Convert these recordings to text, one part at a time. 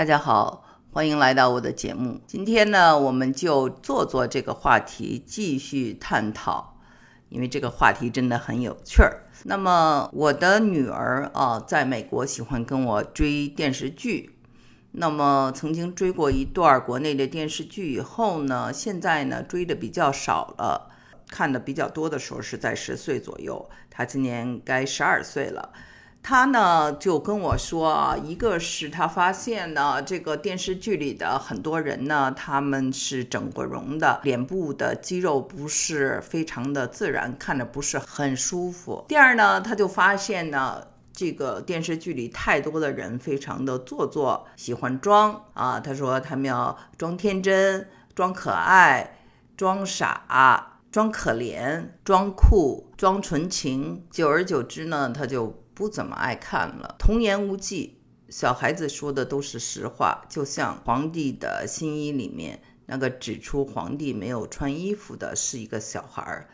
大家好，欢迎来到我的节目。今天呢，我们就做做这个话题，继续探讨，因为这个话题真的很有趣儿。那么，我的女儿啊，在美国喜欢跟我追电视剧，那么曾经追过一段国内的电视剧，以后呢，现在呢追的比较少了，看的比较多的时候是在十岁左右，她今年该十二岁了。他呢就跟我说啊，一个是他发现呢，这个电视剧里的很多人呢，他们是整过容的，脸部的肌肉不是非常的自然，看着不是很舒服。第二呢，他就发现呢，这个电视剧里太多的人非常的做作，喜欢装啊。他说他们要装天真、装可爱、装傻、装可怜、装酷、装纯情。久而久之呢，他就。不怎么爱看了，童言无忌，小孩子说的都是实话。就像皇帝的新衣里面，那个指出皇帝没有穿衣服的是一个小孩儿。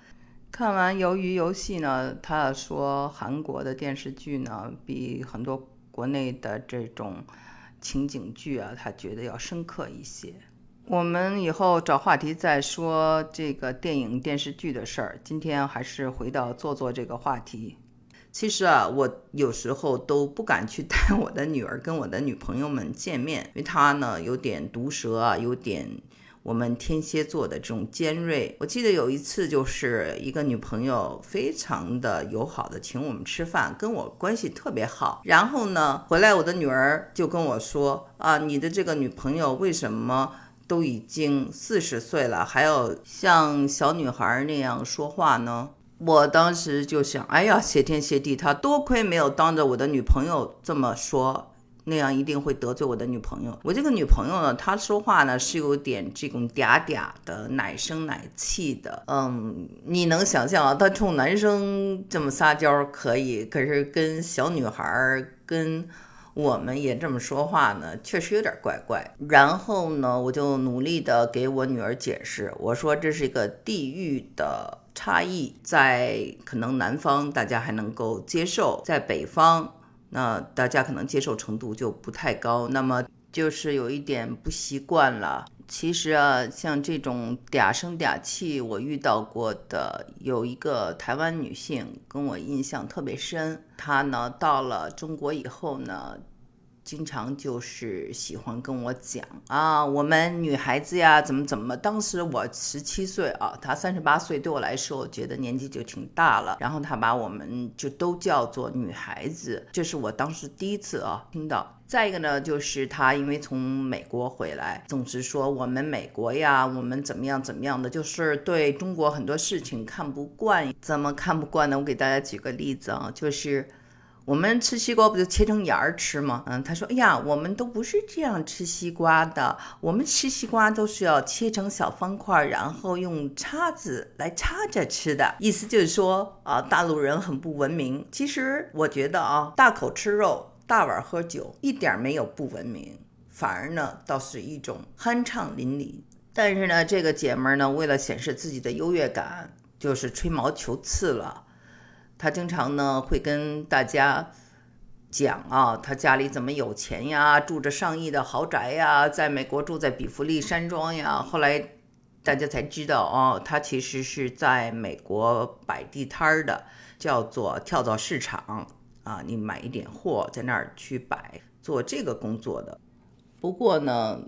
看完《鱿鱼游戏》呢，他说韩国的电视剧呢，比很多国内的这种情景剧啊，他觉得要深刻一些。我们以后找话题再说这个电影电视剧的事儿。今天还是回到做做这个话题。其实啊，我有时候都不敢去带 我的女儿跟我的女朋友们见面，因为她呢有点毒舌啊，有点我们天蝎座的这种尖锐。我记得有一次，就是一个女朋友非常的友好的请我们吃饭，跟我关系特别好。然后呢，回来我的女儿就跟我说啊，你的这个女朋友为什么都已经四十岁了，还要像小女孩那样说话呢？我当时就想，哎呀，谢天谢地，他多亏没有当着我的女朋友这么说，那样一定会得罪我的女朋友。我这个女朋友呢，她说话呢是有点这种嗲嗲的，奶声奶气的。嗯，你能想象啊，她冲男生这么撒娇可以，可是跟小女孩儿跟我们也这么说话呢，确实有点怪怪。然后呢，我就努力的给我女儿解释，我说这是一个地域的。差异在可能南方大家还能够接受，在北方那大家可能接受程度就不太高，那么就是有一点不习惯了。其实啊，像这种嗲声嗲气，我遇到过的有一个台湾女性跟我印象特别深，她呢到了中国以后呢。经常就是喜欢跟我讲啊，我们女孩子呀，怎么怎么。当时我十七岁啊，她三十八岁，对我来说，我觉得年纪就挺大了。然后她把我们就都叫做女孩子，这是我当时第一次啊听到。再一个呢，就是她因为从美国回来，总是说我们美国呀，我们怎么样怎么样的，就是对中国很多事情看不惯。怎么看不惯呢？我给大家举个例子啊，就是。我们吃西瓜不就切成芽儿吃吗？嗯，他说：“哎呀，我们都不是这样吃西瓜的，我们吃西瓜都是要切成小方块，然后用叉子来叉着吃的。”意思就是说啊，大陆人很不文明。其实我觉得啊，大口吃肉，大碗喝酒，一点没有不文明，反而呢，倒是一种酣畅淋漓。但是呢，这个姐们儿呢，为了显示自己的优越感，就是吹毛求疵了。他经常呢会跟大家讲啊，他家里怎么有钱呀，住着上亿的豪宅呀，在美国住在比弗利山庄呀。后来大家才知道哦，他其实是在美国摆地摊儿的，叫做跳蚤市场啊。你买一点货在那儿去摆，做这个工作的。不过呢，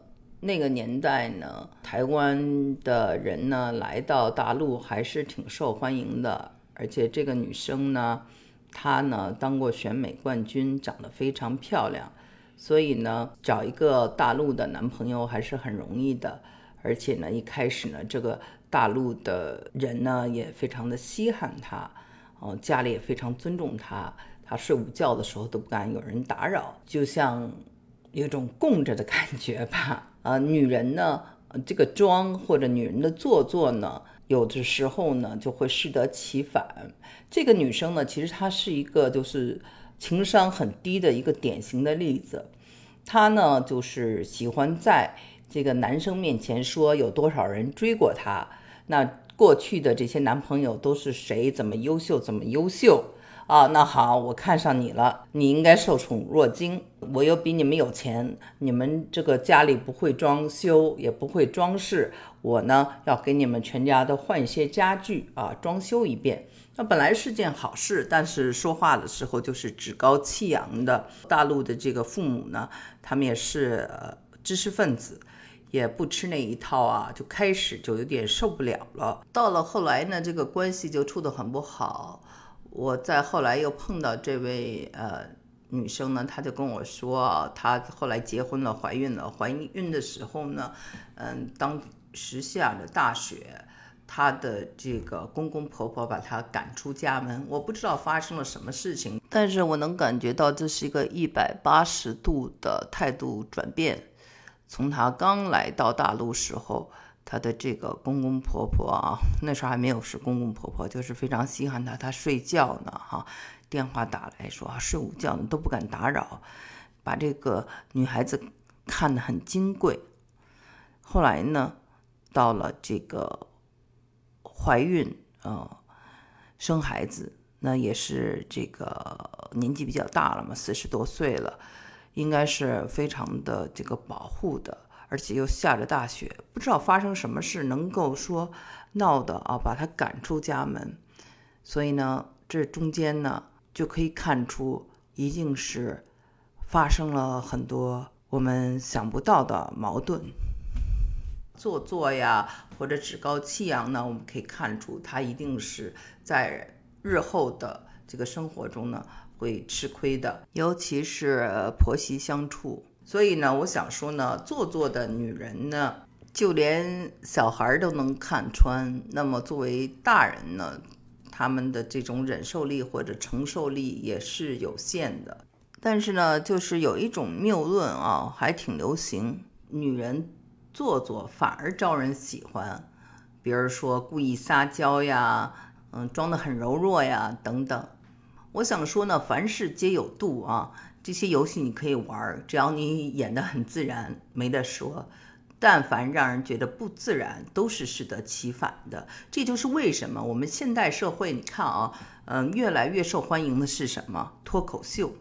那个年代呢，台湾的人呢来到大陆还是挺受欢迎的。而且这个女生呢，她呢当过选美冠军，长得非常漂亮，所以呢找一个大陆的男朋友还是很容易的。而且呢一开始呢这个大陆的人呢也非常的稀罕她，哦家里也非常尊重她，她睡午觉的时候都不敢有人打扰，就像有种供着的感觉吧。啊，女人呢这个装或者女人的做作呢。有的时候呢，就会适得其反。这个女生呢，其实她是一个就是情商很低的一个典型的例子。她呢，就是喜欢在这个男生面前说有多少人追过她，那过去的这些男朋友都是谁，怎么优秀，怎么优秀啊，那好，我看上你了，你应该受宠若惊。我又比你们有钱，你们这个家里不会装修，也不会装饰，我呢要给你们全家都换一些家具啊，装修一遍。那本来是件好事，但是说话的时候就是趾高气扬的。大陆的这个父母呢，他们也是知识分子，也不吃那一套啊，就开始就有点受不了了。到了后来呢，这个关系就处得很不好。我在后来又碰到这位呃女生呢，她就跟我说，她后来结婚了，怀孕了。怀孕的时候呢，嗯，当时下着大雪，她的这个公公婆婆把她赶出家门。我不知道发生了什么事情，但是我能感觉到这是一个一百八十度的态度转变。从她刚来到大陆时候。他的这个公公婆婆啊，那时候还没有是公公婆婆，就是非常稀罕他，他睡觉呢，哈，电话打来说，睡午觉呢都不敢打扰，把这个女孩子看得很金贵。后来呢，到了这个怀孕啊，生孩子，那也是这个年纪比较大了嘛，四十多岁了，应该是非常的这个保护的。而且又下着大雪，不知道发生什么事，能够说闹的啊，把他赶出家门。所以呢，这中间呢就可以看出，一定是发生了很多我们想不到的矛盾。做作呀，或者趾高气扬呢，我们可以看出他一定是在日后的这个生活中呢会吃亏的，尤其是婆媳相处。所以呢，我想说呢，做作的女人呢，就连小孩都能看穿。那么作为大人呢，他们的这种忍受力或者承受力也是有限的。但是呢，就是有一种谬论啊，还挺流行，女人做作反而招人喜欢。比如说故意撒娇呀，嗯，装得很柔弱呀，等等。我想说呢，凡事皆有度啊。这些游戏你可以玩，只要你演得很自然，没得说。但凡让人觉得不自然，都是适得其反的。这就是为什么我们现代社会，你看啊，嗯，越来越受欢迎的是什么？脱口秀。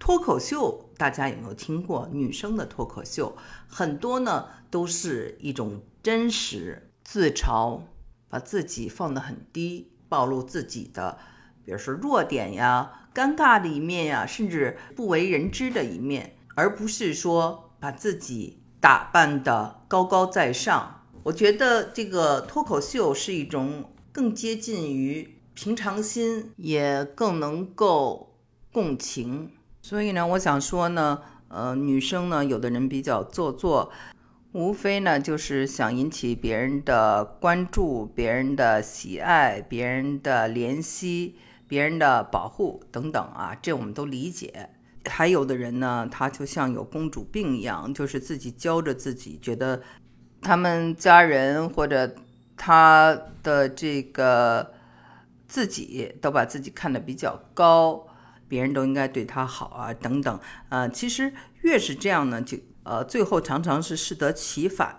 脱口秀大家有没有听过？女生的脱口秀很多呢，都是一种真实自嘲，把自己放得很低，暴露自己的，比如说弱点呀。尴尬的一面呀，甚至不为人知的一面，而不是说把自己打扮的高高在上。我觉得这个脱口秀是一种更接近于平常心，也更能够共情。所以呢，我想说呢，呃，女生呢，有的人比较做作，无非呢就是想引起别人的关注、别人的喜爱、别人的怜惜。别人的保护等等啊，这我们都理解。还有的人呢，他就像有公主病一样，就是自己教着自己，觉得他们家人或者他的这个自己都把自己看得比较高，别人都应该对他好啊，等等。呃，其实越是这样呢，就呃最后常常是适得其反。